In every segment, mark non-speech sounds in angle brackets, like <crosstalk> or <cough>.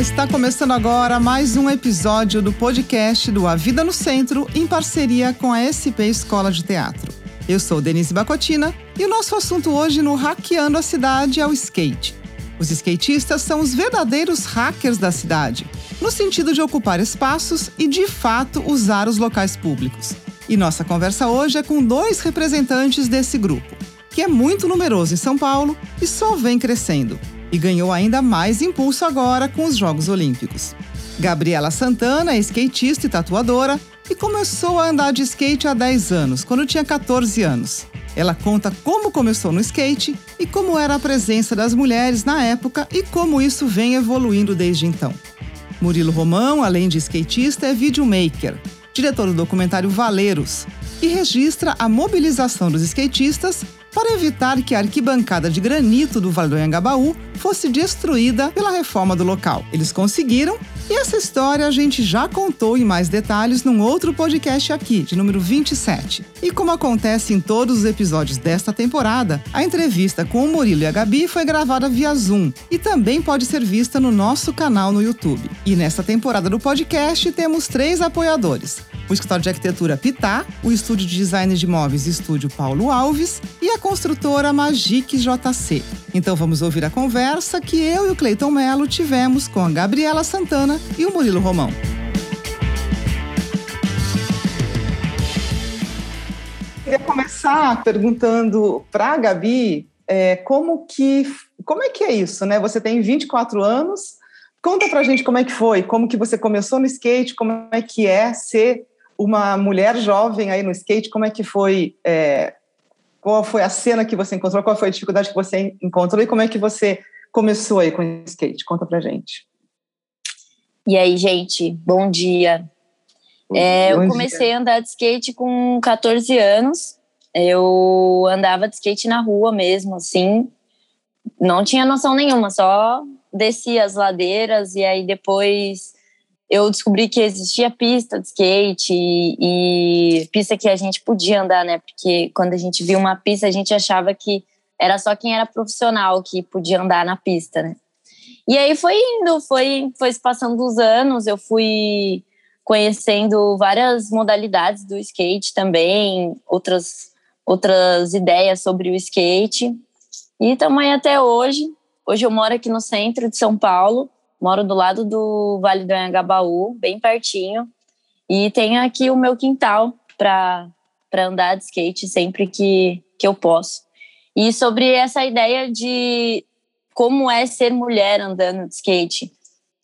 está começando agora mais um episódio do podcast do A Vida no Centro, em parceria com a SP Escola de Teatro. Eu sou Denise Bacotina e o nosso assunto hoje no Hackeando a Cidade é o skate. Os skatistas são os verdadeiros hackers da cidade, no sentido de ocupar espaços e, de fato, usar os locais públicos. E nossa conversa hoje é com dois representantes desse grupo, que é muito numeroso em São Paulo e só vem crescendo e ganhou ainda mais impulso agora com os Jogos Olímpicos. Gabriela Santana é skatista e tatuadora e começou a andar de skate há 10 anos, quando tinha 14 anos. Ela conta como começou no skate e como era a presença das mulheres na época e como isso vem evoluindo desde então. Murilo Romão, além de skatista, é videomaker, diretor do documentário Valeiros, e registra a mobilização dos skatistas para evitar que a arquibancada de granito do Vale do Anhangabaú fosse destruída pela reforma do local. Eles conseguiram e essa história a gente já contou em mais detalhes num outro podcast aqui, de número 27. E como acontece em todos os episódios desta temporada, a entrevista com o Murilo e a Gabi foi gravada via Zoom e também pode ser vista no nosso canal no YouTube. E nesta temporada do podcast temos três apoiadores: o escritório de arquitetura Pitá, o estúdio de design de imóveis Estúdio Paulo Alves e a construtora Magic JC. Então vamos ouvir a conversa que eu e o Cleiton Melo tivemos com a Gabriela Santana e o Murilo Romão. Queria começar perguntando para a Gabi é, como que como é que é isso, né? Você tem 24 anos. Conta pra gente como é que foi, como que você começou no skate, como é que é ser uma mulher jovem aí no skate, como é que foi, é, qual foi a cena que você encontrou, qual foi a dificuldade que você encontrou e como é que você começou aí com o skate? Conta pra gente. E aí, gente, bom dia. É, bom eu comecei dia. a andar de skate com 14 anos. Eu andava de skate na rua mesmo, assim. Não tinha noção nenhuma, só descia as ladeiras e aí depois eu descobri que existia pista de skate e, e, pista que a gente podia andar, né? Porque quando a gente via uma pista, a gente achava que era só quem era profissional que podia andar na pista, né? E aí foi indo, foi, foi se passando os anos, eu fui conhecendo várias modalidades do skate também, outras, outras ideias sobre o skate. E aí até hoje. Hoje eu moro aqui no centro de São Paulo, moro do lado do Vale do Anhangabaú, bem pertinho. E tenho aqui o meu quintal para andar de skate sempre que, que eu posso. E sobre essa ideia de como é ser mulher andando de skate.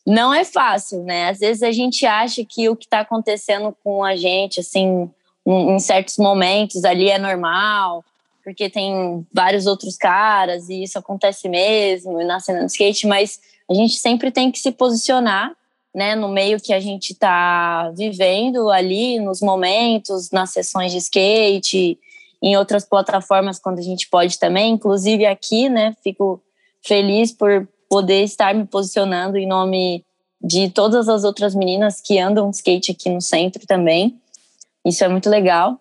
Não é fácil, né? Às vezes a gente acha que o que está acontecendo com a gente, assim, em certos momentos ali é normal, porque tem vários outros caras e isso acontece mesmo na cena do skate, mas a gente sempre tem que se posicionar, né, no meio que a gente está vivendo ali, nos momentos, nas sessões de skate, em outras plataformas quando a gente pode também, inclusive aqui, né, fico feliz por poder estar me posicionando em nome de todas as outras meninas que andam skate aqui no centro também. Isso é muito legal.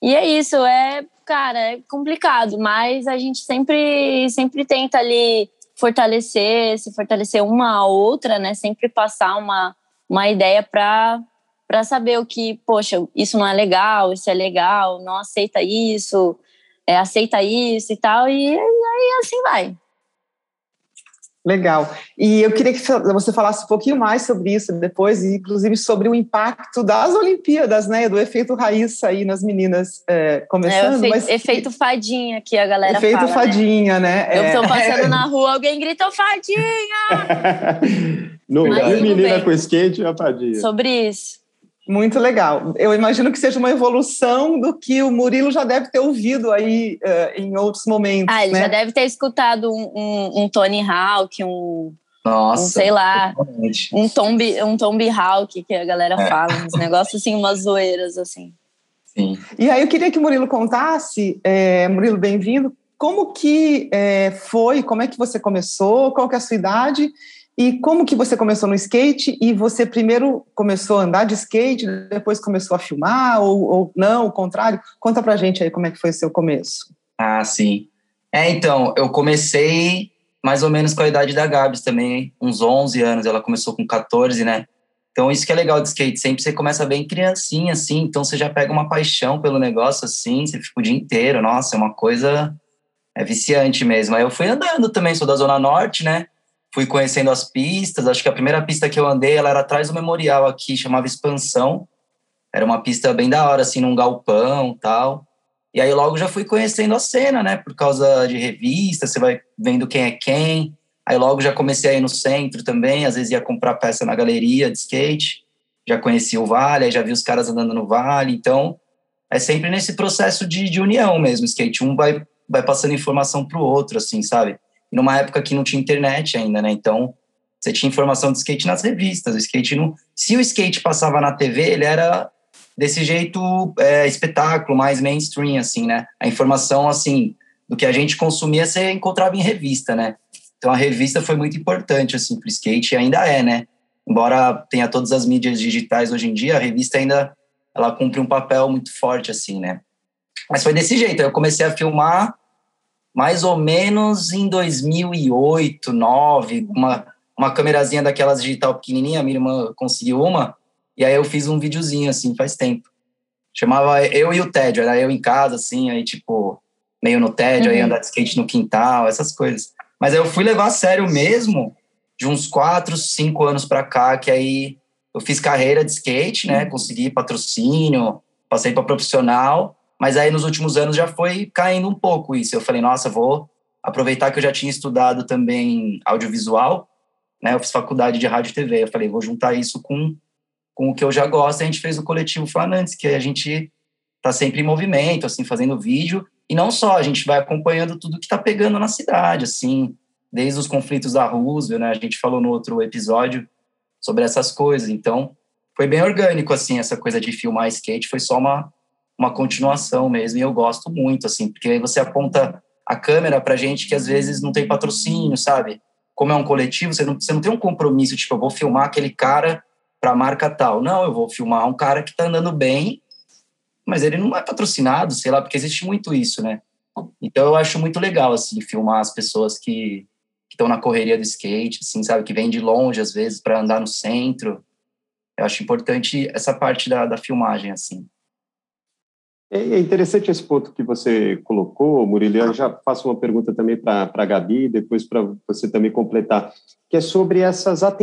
E é isso, é, cara, é complicado, mas a gente sempre sempre tenta ali fortalecer, se fortalecer uma a outra, né? Sempre passar uma uma ideia para para saber o que, poxa, isso não é legal, isso é legal, não aceita isso, é, aceita isso e tal, e aí assim vai. Legal. E eu queria que você falasse um pouquinho mais sobre isso depois, inclusive sobre o impacto das Olimpíadas, né? Do efeito raiz aí nas meninas é, começando. É, o efeito, mas... efeito fadinha que a galera efeito fala. Efeito né? fadinha, né? né? Eu estou passando na <laughs> rua, alguém gritou fadinha! <laughs> no lugar menina bem. com skate é fadinha. Sobre isso. Muito legal. Eu imagino que seja uma evolução do que o Murilo já deve ter ouvido aí uh, em outros momentos. Ah, ele né? já deve ter escutado um, um, um Tony Hawk, um, Nossa, um sei lá, um Tombi, um Tombi Hawk que a galera é. fala, uns negócios assim, umas zoeiras assim. Sim. E aí eu queria que o Murilo contasse, é, Murilo, bem-vindo, como que é, foi, como é que você começou, qual que é a sua idade e como que você começou no skate? E você primeiro começou a andar de skate, depois começou a filmar, ou, ou não, o contrário? Conta pra gente aí como é que foi o seu começo. Ah, sim. É, então, eu comecei mais ou menos com a idade da Gabs também, uns 11 anos, ela começou com 14, né? Então, isso que é legal de skate, sempre você começa bem criancinha, assim, então você já pega uma paixão pelo negócio, assim, você fica o dia inteiro, nossa, é uma coisa, é viciante mesmo. Aí eu fui andando também, sou da Zona Norte, né, fui conhecendo as pistas, acho que a primeira pista que eu andei, ela era atrás do memorial aqui, chamava Expansão, era uma pista bem da hora, assim, num galpão tal, e aí logo já fui conhecendo a cena, né, por causa de revista, você vai vendo quem é quem, Aí logo já comecei a ir no centro também, às vezes ia comprar peça na galeria de skate, já conheci o Vale, já vi os caras andando no Vale, então é sempre nesse processo de, de união mesmo, skate, um vai, vai passando informação para o outro, assim, sabe? Numa época que não tinha internet ainda, né, então você tinha informação de skate nas revistas, o skate não... Se o skate passava na TV, ele era desse jeito é, espetáculo, mais mainstream, assim, né? A informação, assim, do que a gente consumia, você encontrava em revista, né? Então a revista foi muito importante assim para o skate e ainda é, né? Embora tenha todas as mídias digitais hoje em dia, a revista ainda ela cumpre um papel muito forte assim, né? Mas foi desse jeito. Eu comecei a filmar mais ou menos em 2008, 2009, uma uma câmerazinha daquelas digital pequenininha, minha irmã conseguiu uma, e aí eu fiz um videozinho assim, faz tempo. Chamava Eu e o Tédio, era eu em casa assim, aí tipo meio no tédio, uhum. aí andar de skate no quintal, essas coisas. Mas aí eu fui levar a sério mesmo de uns quatro, cinco anos para cá, que aí eu fiz carreira de skate, né? Consegui patrocínio, passei para profissional, mas aí nos últimos anos já foi caindo um pouco isso. Eu falei, nossa, vou aproveitar que eu já tinha estudado também audiovisual, né? Eu fiz faculdade de rádio e TV. Eu falei, vou juntar isso com, com o que eu já gosto. A gente fez o coletivo Flanantes, que a gente tá sempre em movimento, assim, fazendo vídeo e não só, a gente vai acompanhando tudo que está pegando na cidade, assim, desde os conflitos da Roosevelt, né? A gente falou no outro episódio sobre essas coisas. Então, foi bem orgânico, assim, essa coisa de filmar skate, foi só uma, uma continuação mesmo, e eu gosto muito, assim, porque aí você aponta a câmera para gente que às vezes não tem patrocínio, sabe? Como é um coletivo, você não, você não tem um compromisso, tipo, eu vou filmar aquele cara para a marca tal. Não, eu vou filmar um cara que está andando bem mas ele não é patrocinado, sei lá, porque existe muito isso, né? Então eu acho muito legal, assim, filmar as pessoas que estão na correria do skate, assim, sabe? Que vêm de longe, às vezes, para andar no centro. Eu acho importante essa parte da, da filmagem, assim. É, é interessante esse ponto que você colocou, Murilo. Eu já faço uma pergunta também para a Gabi, depois para você também completar, que é sobre essas a,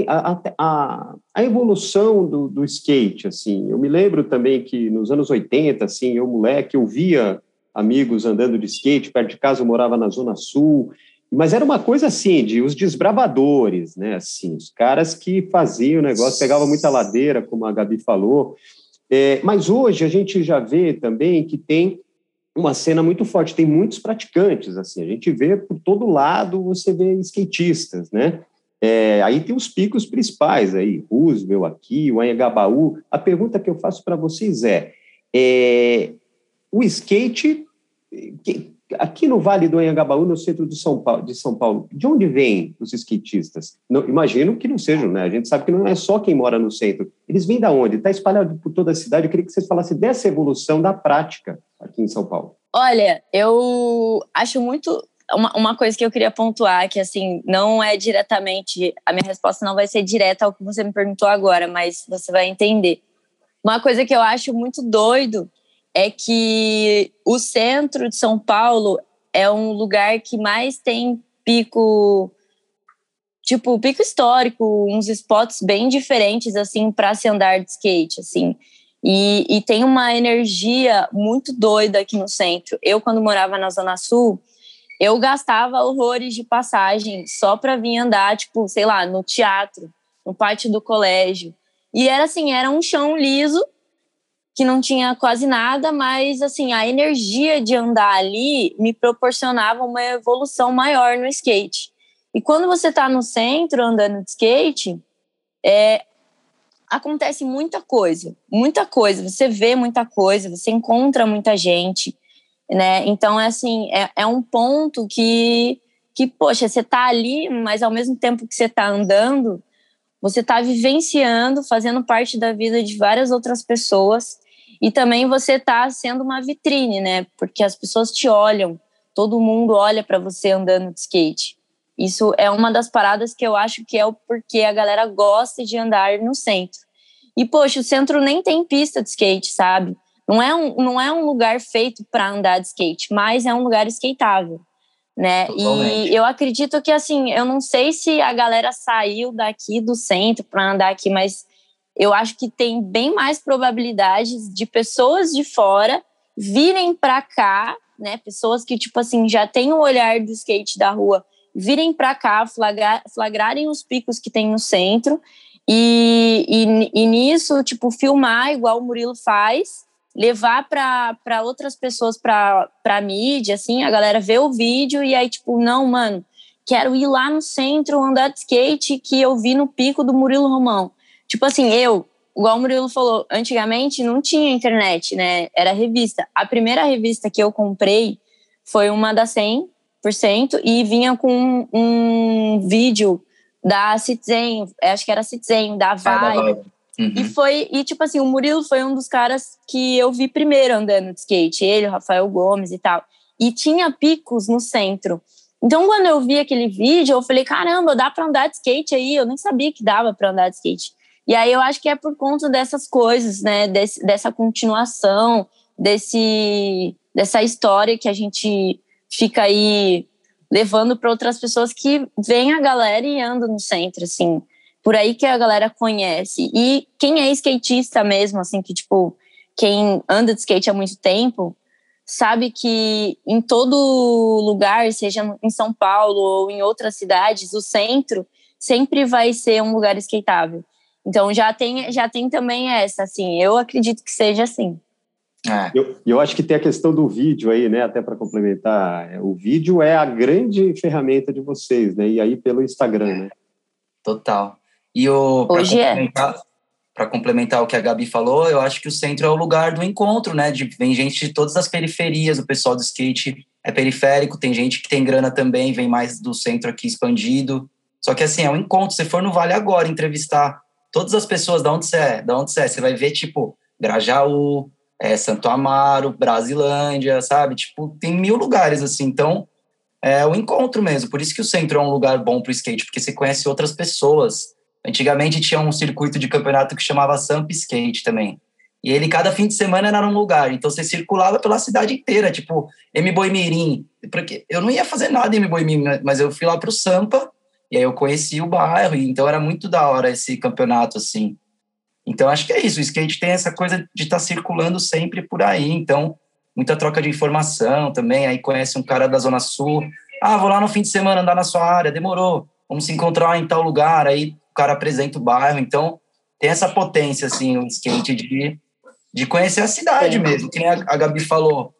a, a evolução do, do, skate. Assim, eu me lembro também que nos anos 80, assim, eu moleque, eu via amigos andando de skate perto de casa. Eu morava na Zona Sul, mas era uma coisa assim de os desbravadores, né? Assim, os caras que faziam o negócio, pegava muita ladeira, como a Gabi falou. É, mas hoje a gente já vê também que tem uma cena muito forte, tem muitos praticantes, assim, a gente vê por todo lado, você vê skatistas, né? É, aí tem os picos principais aí, Roosevelt aqui, o Anhangabaú. A pergunta que eu faço para vocês é, é, o skate, aqui no Vale do Anhangabaú, no centro de São Paulo, de São Paulo, de onde vêm os skatistas? Não, imagino que não sejam, né? A gente sabe que não é só quem mora no centro. Eles vêm da onde? Está espalhado por toda a cidade. Eu queria que vocês falassem dessa evolução da prática aqui em São Paulo. Olha, eu acho muito uma, uma coisa que eu queria pontuar que assim não é diretamente a minha resposta não vai ser direta ao que você me perguntou agora, mas você vai entender. Uma coisa que eu acho muito doido é que o centro de São Paulo é um lugar que mais tem pico tipo pico histórico, uns spots bem diferentes assim para se andar de skate, assim. E, e tem uma energia muito doida aqui no centro. Eu quando morava na Zona Sul, eu gastava horrores de passagem só para vir andar, tipo, sei lá, no teatro, no pátio do colégio. E era assim, era um chão liso que não tinha quase nada, mas assim, a energia de andar ali me proporcionava uma evolução maior no skate. E quando você está no centro andando de skate, é, acontece muita coisa, muita coisa. Você vê muita coisa, você encontra muita gente, né? Então, é assim, é, é um ponto que, que, poxa, você está ali, mas ao mesmo tempo que você está andando, você está vivenciando, fazendo parte da vida de várias outras pessoas e também você está sendo uma vitrine, né? Porque as pessoas te olham, todo mundo olha para você andando de skate. Isso é uma das paradas que eu acho que é o porquê a galera gosta de andar no centro. E, poxa, o centro nem tem pista de skate, sabe? Não é um, não é um lugar feito para andar de skate, mas é um lugar skateável, né? Totalmente. E eu acredito que, assim, eu não sei se a galera saiu daqui do centro para andar aqui, mas eu acho que tem bem mais probabilidades de pessoas de fora virem para cá, né? Pessoas que, tipo assim, já têm o olhar do skate da rua, virem para cá, flagrar, flagrarem os picos que tem no centro e, e, e nisso, tipo, filmar igual o Murilo faz, levar para outras pessoas para mídia, assim, a galera vê o vídeo e aí, tipo, não, mano, quero ir lá no centro andar de skate que eu vi no pico do Murilo Romão. Tipo assim, eu, igual o Murilo falou, antigamente não tinha internet, né? Era revista. A primeira revista que eu comprei foi uma da 100% e vinha com um vídeo da Citizen, acho que era Citizen, da Vai. Uhum. E foi, e tipo assim, o Murilo foi um dos caras que eu vi primeiro andando de skate, ele, o Rafael Gomes e tal. E tinha picos no centro. Então, quando eu vi aquele vídeo, eu falei: caramba, dá para andar de skate aí? Eu nem sabia que dava para andar de skate. E aí eu acho que é por conta dessas coisas, né? Desse, dessa continuação, desse, dessa história que a gente fica aí levando para outras pessoas que vem a galera e anda no centro, assim. Por aí que a galera conhece. E quem é skatista mesmo, assim, que, tipo, quem anda de skate há muito tempo, sabe que em todo lugar, seja em São Paulo ou em outras cidades, o centro sempre vai ser um lugar skateável. Então já tem, já tem também essa, assim, eu acredito que seja assim. É. Eu, eu acho que tem a questão do vídeo aí, né? Até para complementar, é, o vídeo é a grande ferramenta de vocês, né? E aí pelo Instagram, né? Total. E o hoje é. Para complementar o que a Gabi falou, eu acho que o centro é o lugar do encontro, né? De, vem gente de todas as periferias, o pessoal do skate é periférico, tem gente que tem grana também, vem mais do centro aqui expandido. Só que assim, é um encontro. Se for no Vale agora entrevistar todas as pessoas, da onde você é, da onde você é, você vai ver, tipo, Grajaú, é, Santo Amaro, Brasilândia, sabe? Tipo, tem mil lugares assim. Então, é o encontro mesmo. Por isso que o centro é um lugar bom para o skate, porque você conhece outras pessoas. Antigamente tinha um circuito de campeonato que chamava Samp Skate também. E ele, cada fim de semana, era num lugar. Então, você circulava pela cidade inteira, tipo, M. Boimirim. Porque eu não ia fazer nada em M. Boimirim, né? mas eu fui lá para o Sampa, e aí eu conheci o bairro, então era muito da hora esse campeonato, assim. Então, acho que é isso. O skate tem essa coisa de estar tá circulando sempre por aí. Então, muita troca de informação também. Aí conhece um cara da Zona Sul. Ah, vou lá no fim de semana andar na sua área. Demorou. Vamos se encontrar em tal lugar. Aí o cara apresenta o bairro. Então, tem essa potência, assim, o skate de, de conhecer a cidade mesmo. Que a, a Gabi falou.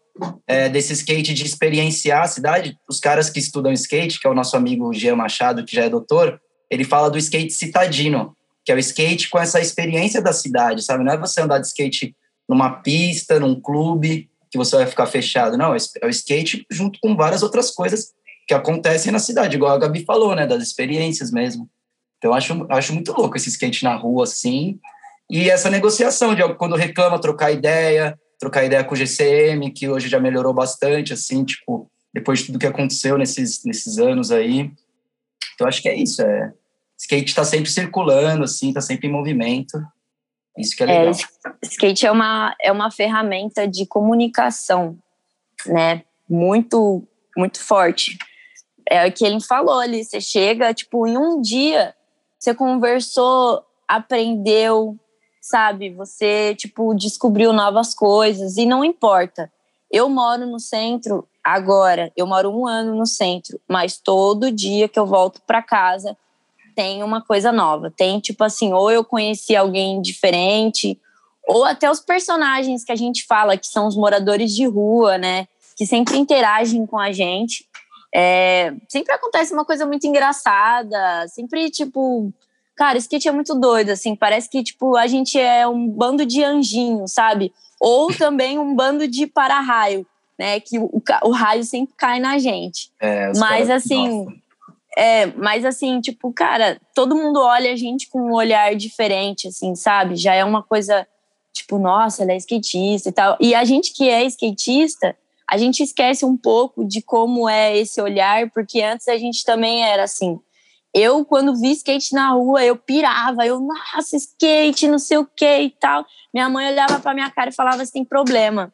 É, desse skate de experienciar a cidade, os caras que estudam skate, que é o nosso amigo Jean Machado, que já é doutor, ele fala do skate citadino, que é o skate com essa experiência da cidade, sabe? Não é você andar de skate numa pista, num clube, que você vai ficar fechado. Não, é o skate junto com várias outras coisas que acontecem na cidade, igual a Gabi falou, né? Das experiências mesmo. Então, acho, acho muito louco esse skate na rua, assim. E essa negociação de quando reclama, trocar ideia, trocar ideia com o GCM, que hoje já melhorou bastante, assim, tipo, depois de tudo que aconteceu nesses, nesses anos aí. Então, acho que é isso, é skate está sempre circulando, assim, está sempre em movimento. Isso que é, é legal. É, skate é uma, é uma ferramenta de comunicação, né? Muito, muito forte. É o que ele falou ali. Você chega, tipo, em um dia, você conversou, aprendeu, sabe? Você, tipo, descobriu novas coisas e não importa. Eu moro no centro agora, eu moro um ano no centro, mas todo dia que eu volto para casa, tem uma coisa nova. Tem, tipo assim, ou eu conheci alguém diferente, ou até os personagens que a gente fala, que são os moradores de rua, né? Que sempre interagem com a gente. É, sempre acontece uma coisa muito engraçada, sempre, tipo. Cara, skate é muito doido, assim. Parece que, tipo, a gente é um bando de anjinhos, sabe? Ou <laughs> também um bando de para-raio, né? Que o, o, raio sempre cai na gente. É, Mas, assim. Nossa é, mas assim, tipo, cara, todo mundo olha a gente com um olhar diferente, assim, sabe? Já é uma coisa, tipo, nossa, ela é skatista e tal. E a gente que é skatista, a gente esquece um pouco de como é esse olhar, porque antes a gente também era assim. Eu, quando vi skate na rua, eu pirava, eu, nossa, skate, não sei o que e tal. Minha mãe olhava pra minha cara e falava, você tem problema.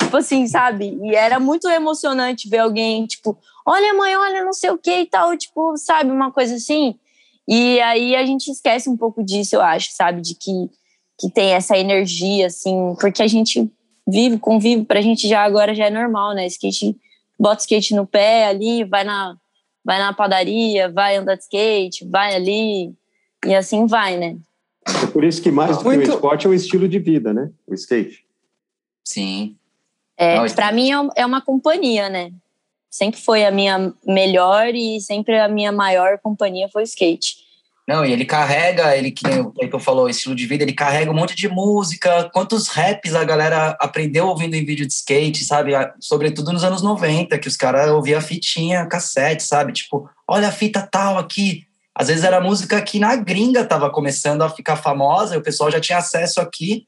Tipo assim, sabe? E era muito emocionante ver alguém, tipo, olha, mãe, olha, não sei o que e tal, tipo, sabe, uma coisa assim. E aí a gente esquece um pouco disso, eu acho, sabe? De que, que tem essa energia, assim, porque a gente vive, convive, pra gente já agora já é normal, né? Skate, bota skate no pé ali, vai na, vai na padaria, vai andar de skate, vai ali, e assim vai, né? É por isso que mais do Muito... que o esporte é o estilo de vida, né? O skate. Sim. É, para mim é, é uma companhia, né? Sempre foi a minha melhor e sempre a minha maior companhia foi o skate. Não, e ele carrega, ele que o Cleiton falou, estilo de vida, ele carrega um monte de música. Quantos raps a galera aprendeu ouvindo em vídeo de skate, sabe? Sobretudo nos anos 90, que os caras ouviam a fitinha, cassete, sabe? Tipo, olha a fita tal aqui. Às vezes era música que na gringa tava começando a ficar famosa e o pessoal já tinha acesso aqui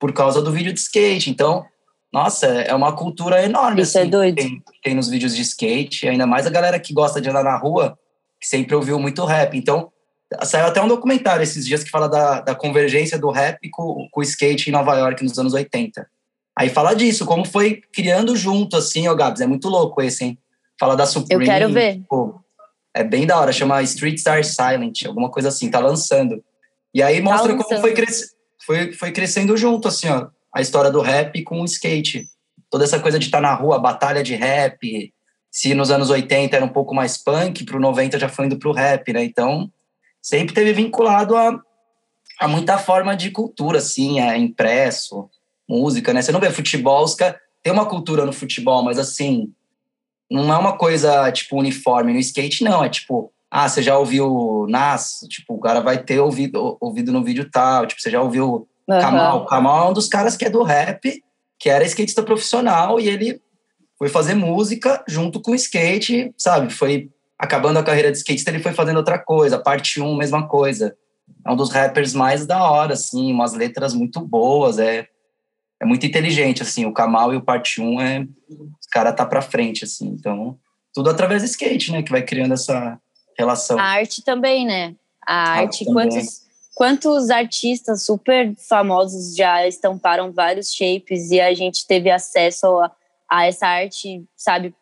por causa do vídeo de skate. Então, nossa, é uma cultura enorme. Isso é assim, é doido. Tem, tem nos vídeos de skate, ainda mais a galera que gosta de andar na rua, que sempre ouviu muito rap. Então, Saiu até um documentário esses dias que fala da, da convergência do rap com, com o skate em Nova York nos anos 80. Aí fala disso, como foi criando junto, assim, ó, Gabs, é muito louco esse, hein? Fala da Supreme. Eu quero ver. Tipo, é bem da hora, chama Street Star Silent, alguma coisa assim, tá lançando. E aí tá mostra tá como foi, cres... foi, foi crescendo junto, assim, ó, a história do rap com o skate. Toda essa coisa de estar tá na rua, batalha de rap. Se nos anos 80 era um pouco mais punk, pro 90 já foi indo pro rap, né? Então, sempre teve vinculado a, a muita forma de cultura, assim, é impresso, música, né? Você não vê futebol, os tem uma cultura no futebol, mas assim, não é uma coisa tipo uniforme. No skate, não, é tipo, ah, você já ouviu Nas? Tipo, o cara vai ter ouvido, ouvido no vídeo tal, tipo, você já ouviu uhum. Kamal. Kamal é um dos caras que é do rap, que era skatista profissional, e ele foi fazer música junto com o skate, sabe? Foi acabando a carreira de skatista, ele foi fazendo outra coisa. Parte 1, mesma coisa. É um dos rappers mais da hora, assim, umas letras muito boas, é, é muito inteligente, assim, o Kamal e o Parte 1 é... Os caras tá pra frente, assim, então... Tudo através do skate, né, que vai criando essa relação. A arte também, né? A arte, quantos, quantos artistas super famosos já estamparam vários shapes e a gente teve acesso a, a essa arte, sabe,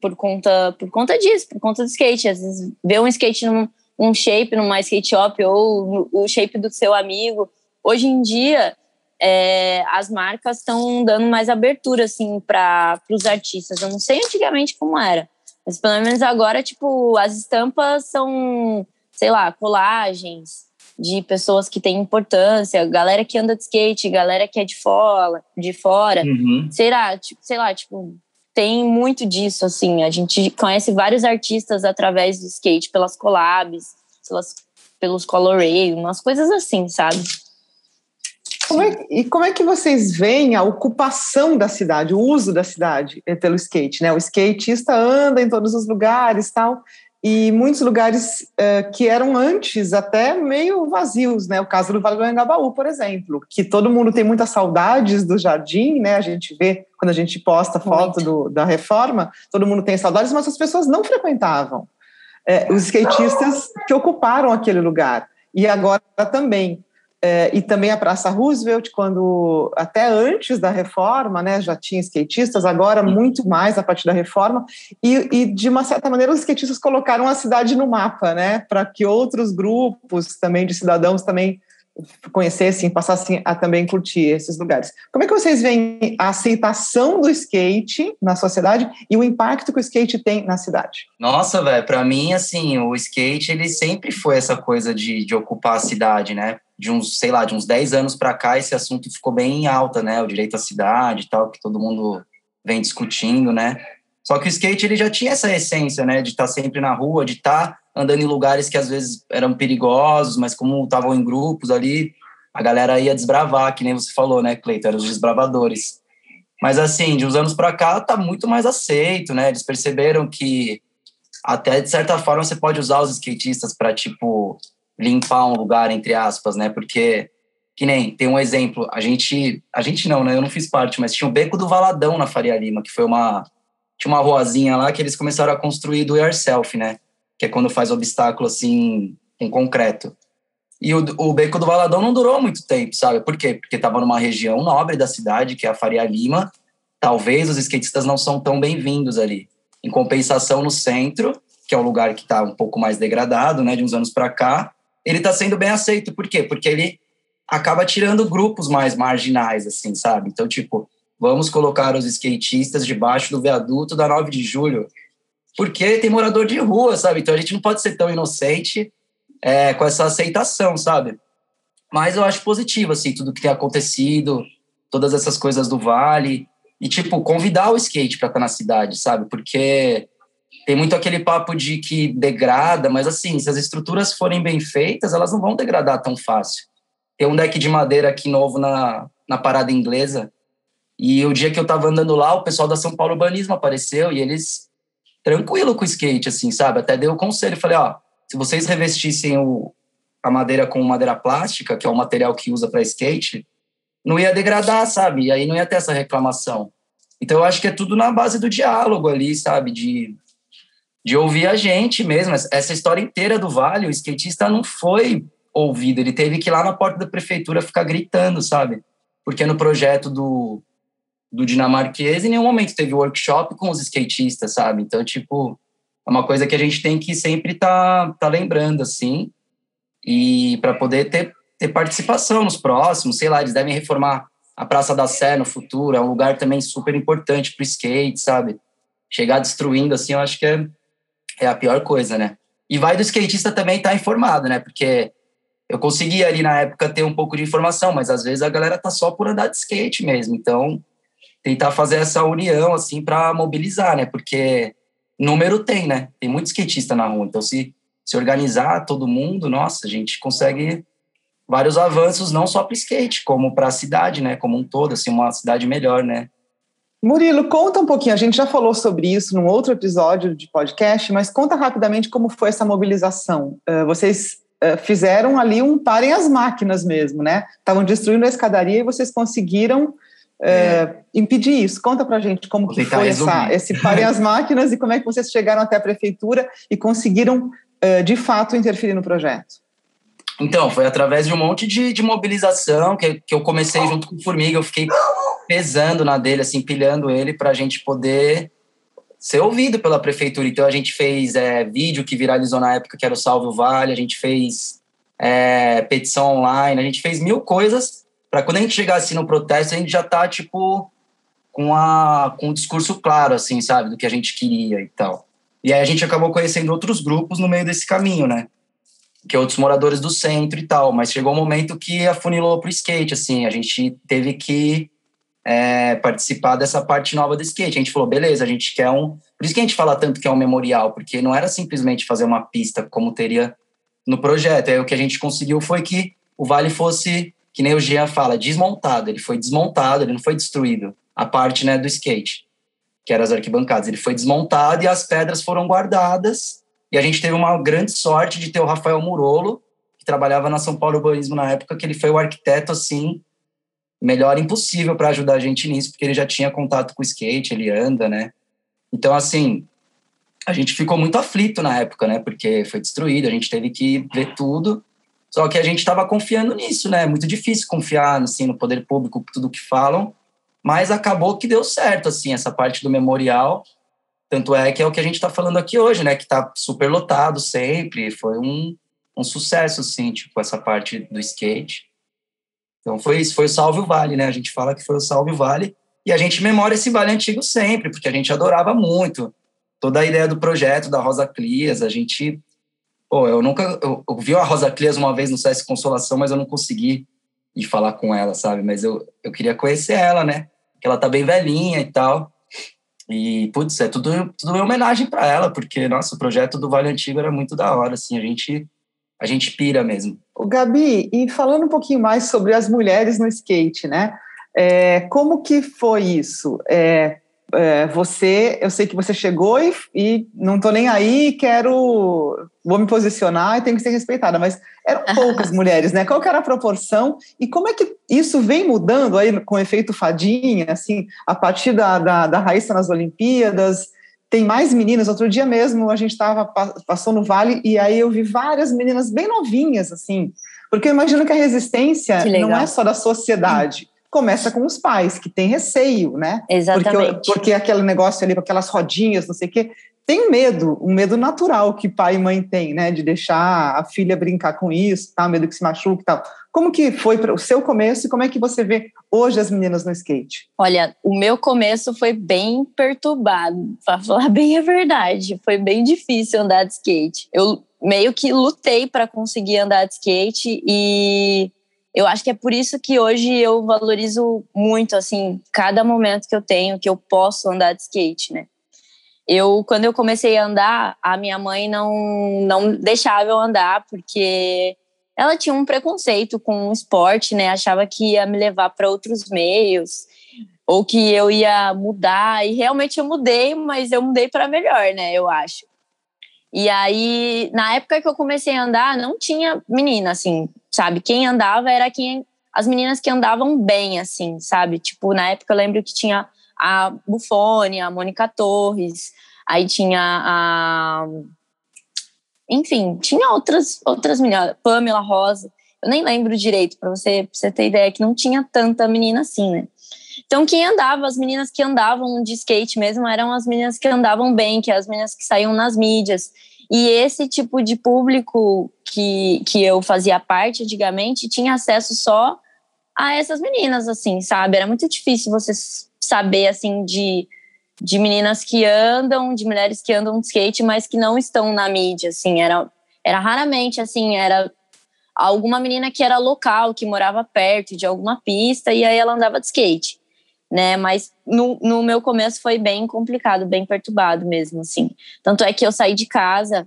por conta, por conta disso, por conta do skate. Às vezes vê um skate num um shape numa skate shop ou o shape do seu amigo. Hoje em dia, é, as marcas estão dando mais abertura assim para os artistas. Eu não sei antigamente como era, mas pelo menos agora, tipo, as estampas são, sei lá, colagens de pessoas que têm importância, galera que anda de skate, galera que é de fora, de fora. Uhum. Será, tipo, sei lá, tipo, tem muito disso, assim. A gente conhece vários artistas através do skate, pelas collabs, pelas, pelos colorways, umas coisas assim, sabe? Como é, e como é que vocês veem a ocupação da cidade, o uso da cidade eh, pelo skate, né? O skatista anda em todos os lugares, tal e muitos lugares uh, que eram antes até meio vazios, né? O caso do Vale do Anhangabaú, por exemplo, que todo mundo tem muitas saudades do jardim, né? A gente vê quando a gente posta foto do, da reforma, todo mundo tem saudades, mas as pessoas não frequentavam. É, os skatistas que ocuparam aquele lugar. E agora também. É, e também a Praça Roosevelt, quando até antes da reforma, né, já tinha skatistas, agora muito mais a partir da reforma, e, e de uma certa maneira os skatistas colocaram a cidade no mapa, né, para que outros grupos também de cidadãos também conhecessem, passassem a também curtir esses lugares. Como é que vocês veem a aceitação do skate na sociedade e o impacto que o skate tem na cidade? Nossa, velho, para mim, assim, o skate, ele sempre foi essa coisa de, de ocupar a cidade, né? De uns, sei lá, de uns 10 anos para cá, esse assunto ficou bem em alta, né? O direito à cidade e tal, que todo mundo vem discutindo, né? Só que o skate, ele já tinha essa essência, né? De estar tá sempre na rua, de estar tá andando em lugares que às vezes eram perigosos, mas como estavam em grupos ali, a galera ia desbravar, que nem você falou, né, Cleiton? Eram os desbravadores. Mas assim, de uns anos para cá tá muito mais aceito, né? Eles perceberam que até de certa forma você pode usar os skatistas para tipo limpar um lugar entre aspas, né? Porque Que nem, tem um exemplo, a gente, a gente não, né? Eu não fiz parte, mas tinha o Beco do Valadão na Faria Lima, que foi uma, tinha uma ruazinha lá que eles começaram a construir do yourself, né? Que é quando faz obstáculo, assim, em concreto. E o, o Beco do Valadão não durou muito tempo, sabe? Por quê? Porque estava numa região nobre da cidade, que é a Faria Lima. Talvez os skatistas não são tão bem-vindos ali. Em compensação, no centro, que é um lugar que está um pouco mais degradado, né, de uns anos para cá, ele está sendo bem aceito. Por quê? Porque ele acaba tirando grupos mais marginais, assim, sabe? Então, tipo, vamos colocar os skatistas debaixo do viaduto da 9 de julho, porque tem morador de rua, sabe? Então a gente não pode ser tão inocente é, com essa aceitação, sabe? Mas eu acho positivo, assim, tudo que tem acontecido, todas essas coisas do Vale, e, tipo, convidar o skate para estar tá na cidade, sabe? Porque tem muito aquele papo de que degrada, mas, assim, se as estruturas forem bem feitas, elas não vão degradar tão fácil. Tem um deck de madeira aqui novo na, na parada inglesa. E o dia que eu tava andando lá, o pessoal da São Paulo Urbanismo apareceu e eles tranquilo com o skate, assim, sabe? Até deu o conselho, falei, ó, se vocês revestissem o, a madeira com madeira plástica, que é o material que usa para skate, não ia degradar, sabe? E aí não ia ter essa reclamação. Então eu acho que é tudo na base do diálogo ali, sabe? De, de ouvir a gente mesmo. Essa história inteira do Vale, o skatista não foi ouvido. Ele teve que ir lá na porta da prefeitura ficar gritando, sabe? Porque no projeto do, do dinamarquês, em nenhum momento teve workshop com os skatistas, sabe? Então, tipo, é uma coisa que a gente tem que sempre tá, tá lembrando, assim, e para poder ter, ter participação nos próximos, sei lá, eles devem reformar a Praça da Sé no futuro, é um lugar também super importante para skate, sabe? Chegar destruindo, assim, eu acho que é, é a pior coisa, né? E vai do skatista também estar tá informado, né? Porque eu consegui ali na época ter um pouco de informação, mas às vezes a galera tá só por andar de skate mesmo. Então, tentar fazer essa união assim para mobilizar, né? Porque número tem, né? Tem muito skatista na rua. Então, se se organizar todo mundo, nossa, a gente consegue vários avanços não só para skate, como para a cidade, né? Como um todo, assim, uma cidade melhor, né? Murilo, conta um pouquinho. A gente já falou sobre isso num outro episódio de podcast, mas conta rapidamente como foi essa mobilização. Uh, vocês eh, fizeram ali um parem as máquinas mesmo, né? Estavam destruindo a escadaria e vocês conseguiram é. impedir isso. Conta pra gente como que foi essa, esse parem as máquinas e como é que vocês chegaram até a prefeitura e conseguiram, uh, de fato, interferir no projeto. Então, foi através de um monte de, de mobilização que, que eu comecei junto com o Formiga, eu fiquei pesando na dele, assim, pilhando ele para a gente poder ser ouvido pela prefeitura. Então a gente fez é, vídeo que viralizou na época, que era o Salve o Vale, a gente fez é, petição online, a gente fez mil coisas para quando a gente chegasse no protesto, a gente já tá, tipo, com, a, com um discurso claro, assim, sabe, do que a gente queria e tal. E aí a gente acabou conhecendo outros grupos no meio desse caminho, né? Que é outros moradores do centro e tal. Mas chegou um momento que afunilou pro skate, assim. A gente teve que é, participar dessa parte nova do skate. A gente falou, beleza, a gente quer um. Por isso que a gente fala tanto que é um memorial, porque não era simplesmente fazer uma pista como teria no projeto. Aí o que a gente conseguiu foi que o Vale fosse, que nem o Jean fala, desmontado. Ele foi desmontado, ele não foi destruído. A parte né, do skate, que eram as arquibancadas. Ele foi desmontado e as pedras foram guardadas. E a gente teve uma grande sorte de ter o Rafael Murolo, que trabalhava na São Paulo Urbanismo na época, que ele foi o arquiteto, assim, melhor impossível para ajudar a gente nisso, porque ele já tinha contato com o skate, ele anda, né? Então, assim, a gente ficou muito aflito na época, né? Porque foi destruído, a gente teve que ver tudo. Só que a gente estava confiando nisso, né? É muito difícil confiar assim, no poder público, tudo que falam. Mas acabou que deu certo, assim, essa parte do memorial. Tanto é que é o que a gente está falando aqui hoje, né? Que está super lotado sempre. Foi um, um sucesso, assim, tipo, essa parte do skate. Então foi isso, foi o Salve o Vale, né? A gente fala que foi o Salve o Vale e a gente memora esse vale antigo sempre, porque a gente adorava muito toda a ideia do projeto da Rosa Clias, a gente pô, eu nunca eu, eu vi a Rosa Clias uma vez no CS Consolação, mas eu não consegui ir falar com ela, sabe? Mas eu, eu queria conhecer ela, né? Que ela tá bem velhinha e tal. E, putz, é tudo, tudo em homenagem para ela, porque, nossa, o projeto do Vale Antigo era muito da hora, assim, a gente a gente pira mesmo. O Gabi, e falando um pouquinho mais sobre as mulheres no skate, né? É, como que foi isso? É, é, você, eu sei que você chegou e, e não tô nem aí, quero, vou me posicionar e tenho que ser respeitada, mas eram <laughs> poucas mulheres, né? Qual que era a proporção? E como é que isso vem mudando aí com efeito fadinha, assim, a partir da, da, da Raíssa nas Olimpíadas, tem mais meninas. Outro dia mesmo a gente estava passou no Vale e aí eu vi várias meninas bem novinhas, assim, porque eu imagino que a resistência que não é só da sociedade começa com os pais, que têm receio, né? Exatamente. Porque, porque aquele negócio ali, com aquelas rodinhas, não sei o quê, tem medo, um medo natural que pai e mãe têm, né? De deixar a filha brincar com isso, tá? medo que se machuque e tal. Como que foi para o seu começo e como é que você vê hoje as meninas no skate? Olha, o meu começo foi bem perturbado, para falar <laughs> bem a verdade. Foi bem difícil andar de skate. Eu meio que lutei para conseguir andar de skate e eu acho que é por isso que hoje eu valorizo muito, assim, cada momento que eu tenho, que eu posso andar de skate, né? Eu, quando eu comecei a andar, a minha mãe não, não deixava eu andar, porque ela tinha um preconceito com o esporte, né? Achava que ia me levar para outros meios, ou que eu ia mudar, e realmente eu mudei, mas eu mudei para melhor, né? Eu acho. E aí, na época que eu comecei a andar, não tinha menina, assim, sabe? Quem andava era quem as meninas que andavam bem, assim, sabe? Tipo, na época eu lembro que tinha a Bufone, a Mônica Torres, aí tinha a. Enfim, tinha outras, outras meninas, Pamela Rosa. Eu nem lembro direito, para você, você ter ideia, que não tinha tanta menina assim, né? Então, quem andava, as meninas que andavam de skate mesmo, eram as meninas que andavam bem, que as meninas que saíam nas mídias. E esse tipo de público que, que eu fazia parte antigamente tinha acesso só a essas meninas, assim, sabe? Era muito difícil você saber, assim, de, de meninas que andam, de mulheres que andam de skate, mas que não estão na mídia, assim. Era, era raramente, assim, era alguma menina que era local, que morava perto de alguma pista, e aí ela andava de skate né? Mas no, no meu começo foi bem complicado, bem perturbado mesmo, assim. Tanto é que eu saí de casa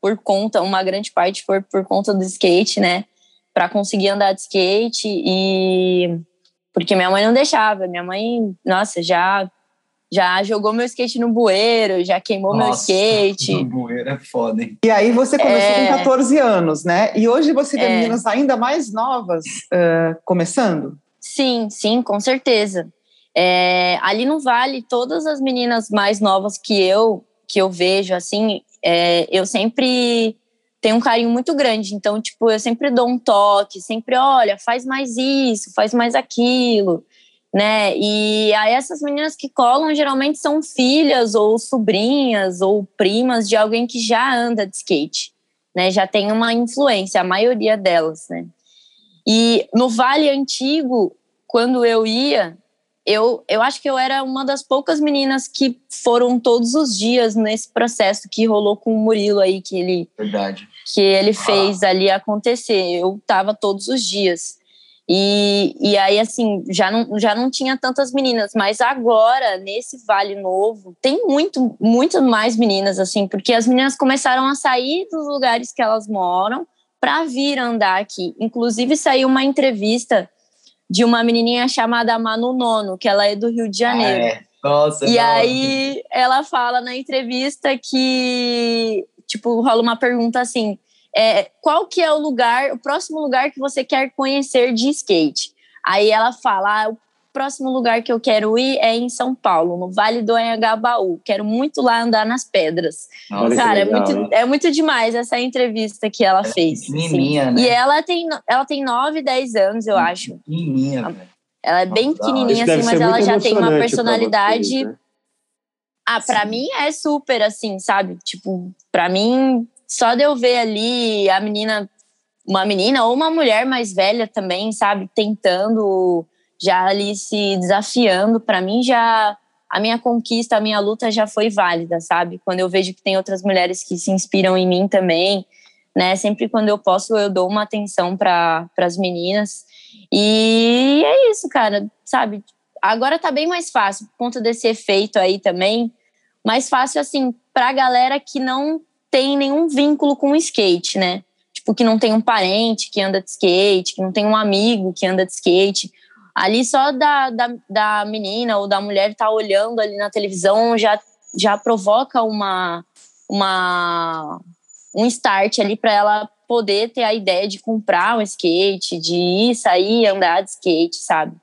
por conta, uma grande parte foi por conta do skate, né? Para conseguir andar de skate e porque minha mãe não deixava. Minha mãe, nossa, já já jogou meu skate no bueiro, já queimou Nossa, meu skate. <laughs> No bueiro é foda, hein? E aí você começou é... com 14 anos, né? E hoje você vê é... meninas ainda mais novas uh, começando? Sim, sim, com certeza. É, ali no Vale, todas as meninas mais novas que eu que eu vejo, assim, é, eu sempre tenho um carinho muito grande. Então, tipo, eu sempre dou um toque, sempre, olha, faz mais isso, faz mais aquilo, né? E aí essas meninas que colam geralmente são filhas ou sobrinhas ou primas de alguém que já anda de skate, né? Já tem uma influência, a maioria delas, né? E no Vale Antigo, quando eu ia, eu, eu acho que eu era uma das poucas meninas que foram todos os dias nesse processo que rolou com o Murilo aí, que ele, Verdade. Que ele ah. fez ah. ali acontecer. Eu tava todos os dias. E, e aí, assim, já não, já não tinha tantas meninas, mas agora, nesse Vale Novo, tem muito, muito mais meninas, assim, porque as meninas começaram a sair dos lugares que elas moram para vir andar aqui. Inclusive, saiu uma entrevista de uma menininha chamada Manu Nono, que ela é do Rio de Janeiro. Ah, é. Nossa, e aí ela fala na entrevista que, tipo, rola uma pergunta assim: é, qual que é o lugar, o próximo lugar que você quer conhecer de skate? Aí ela fala: ah, o próximo lugar que eu quero ir é em São Paulo, no Vale do Anhangabaú. Quero muito lá andar nas pedras. Nossa, Cara, é legal, é, muito, é muito demais essa entrevista que ela é fez. Menininha, né? E ela tem, ela tem 9, 10 anos, eu acho. Menininha, Ela é bem pequenininha, assim, mas ela já tem uma personalidade. Vocês, né? Ah, para Sim. mim é super assim, sabe? Tipo, para mim, só de eu ver ali a menina, uma menina ou uma mulher mais velha também, sabe, tentando já ali se desafiando, para mim já a minha conquista, a minha luta já foi válida, sabe? Quando eu vejo que tem outras mulheres que se inspiram em mim também, né? Sempre quando eu posso, eu dou uma atenção para as meninas. E é isso, cara, sabe? Agora tá bem mais fácil, por conta desse efeito aí também. Mais fácil, assim, pra galera que não tem nenhum vínculo com o skate, né? Tipo, que não tem um parente que anda de skate, que não tem um amigo que anda de skate Ali só da, da, da menina ou da mulher estar tá olhando ali na televisão já, já provoca uma, uma, um start ali para ela poder ter a ideia de comprar um skate, de ir sair andar de skate, sabe?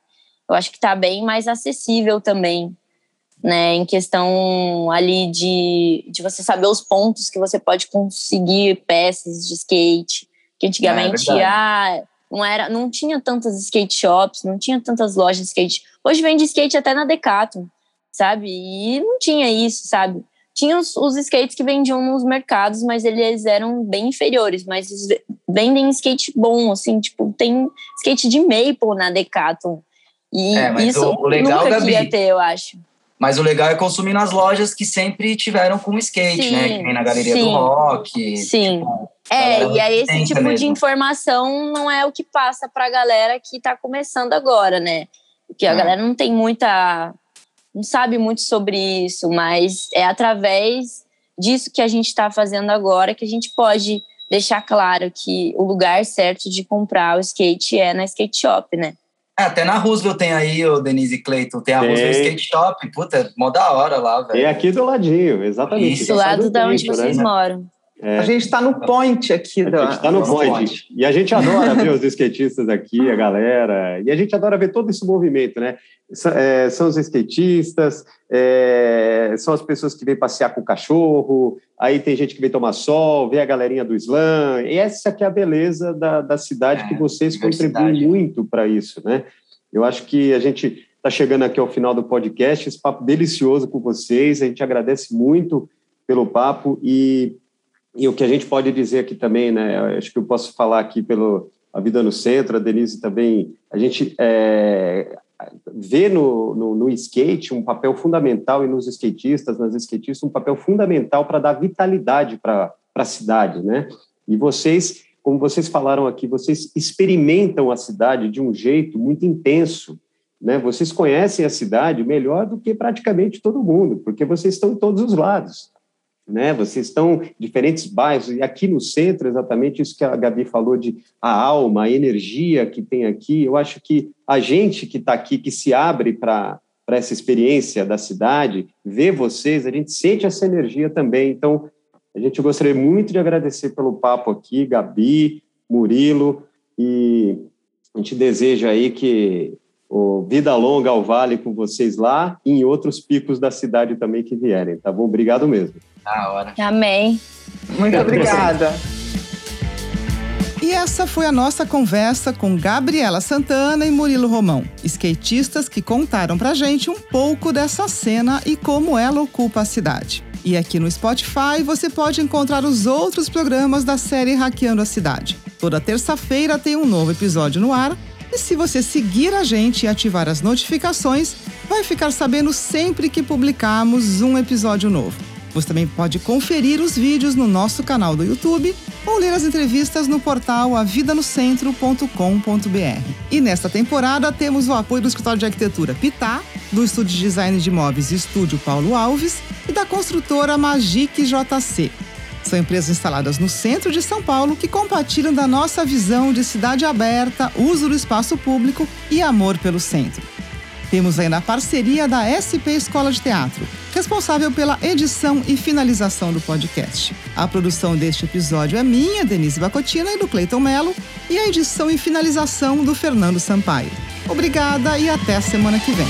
Eu acho que está bem mais acessível também, né? Em questão ali de, de você saber os pontos que você pode conseguir peças de skate. Que antigamente, é ah, não era, não tinha tantas skate shops, não tinha tantas lojas de skate. Hoje vende skate até na Decathlon, sabe? E não tinha isso, sabe? Tinha os, os skates que vendiam nos mercados, mas eles eram bem inferiores, mas vendem skate bom, assim, tipo, tem skate de Maple na Decathlon. E é, isso o, legal, nunca Gabi, ia ter, eu acho. Mas o legal é consumir nas lojas que sempre tiveram com skate, sim, né? Que vem na Galeria sim, do Rock. Sim. Tipo, é, e aí esse tipo mesmo. de informação não é o que passa para a galera que está começando agora, né? Porque a é. galera não tem muita. não sabe muito sobre isso, mas é através disso que a gente está fazendo agora que a gente pode deixar claro que o lugar certo de comprar o skate é na skate shop, né? É, até na Roosevelt tem aí, o Denise Clayton, tem a tem. Roosevelt Skate Shop. Puta, mó da hora lá, velho. É aqui do ladinho, exatamente. Isso, do lado da onde vocês né? moram. É. A gente está no point aqui. Da... A gente está no point. E a gente adora ver os skatistas aqui, a galera. E a gente adora ver todo esse movimento, né? É, são os skatistas, é, são as pessoas que vêm passear com o cachorro, aí tem gente que vem tomar sol, vê a galerinha do slam. E essa que é a beleza da, da cidade, é, que vocês contribuem muito para isso, né? Eu acho que a gente está chegando aqui ao final do podcast, esse papo delicioso com vocês, a gente agradece muito pelo papo e e o que a gente pode dizer aqui também, né? Acho que eu posso falar aqui pelo A Vida no Centro, a Denise também. A gente é, vê no, no, no, skate um papel fundamental, e nos skatistas, nas skatistas, um papel fundamental para dar vitalidade para a cidade, né? E vocês, como vocês falaram aqui, vocês experimentam a cidade de um jeito muito intenso, né? Vocês conhecem a cidade melhor do que praticamente todo mundo, porque vocês estão em todos os lados né? Vocês estão em diferentes bairros, e aqui no centro, exatamente isso que a Gabi falou de a alma, a energia que tem aqui. Eu acho que a gente que está aqui, que se abre para essa experiência da cidade, vê vocês, a gente sente essa energia também. Então, a gente gostaria muito de agradecer pelo papo aqui, Gabi, Murilo, e a gente deseja aí que o vida longa ao vale com vocês lá e em outros picos da cidade também que vierem, tá bom? Obrigado mesmo. Da hora. Amém. Muito obrigada. E essa foi a nossa conversa com Gabriela Santana e Murilo Romão, skatistas que contaram pra gente um pouco dessa cena e como ela ocupa a cidade. E aqui no Spotify você pode encontrar os outros programas da série Hackeando a Cidade. Toda terça-feira tem um novo episódio no ar. E se você seguir a gente e ativar as notificações, vai ficar sabendo sempre que publicarmos um episódio novo. Você também pode conferir os vídeos no nosso canal do YouTube ou ler as entrevistas no portal avidanocentro.com.br. E nesta temporada temos o apoio do escritório de arquitetura Pitá, do estúdio de design de imóveis Estúdio Paulo Alves e da construtora Magic JC. São empresas instaladas no centro de São Paulo que compartilham da nossa visão de cidade aberta, uso do espaço público e amor pelo centro. Temos ainda a parceria da SP Escola de Teatro, responsável pela edição e finalização do podcast. A produção deste episódio é minha, Denise Bacotina, e do Cleiton Melo, e a edição e finalização do Fernando Sampaio. Obrigada e até a semana que vem.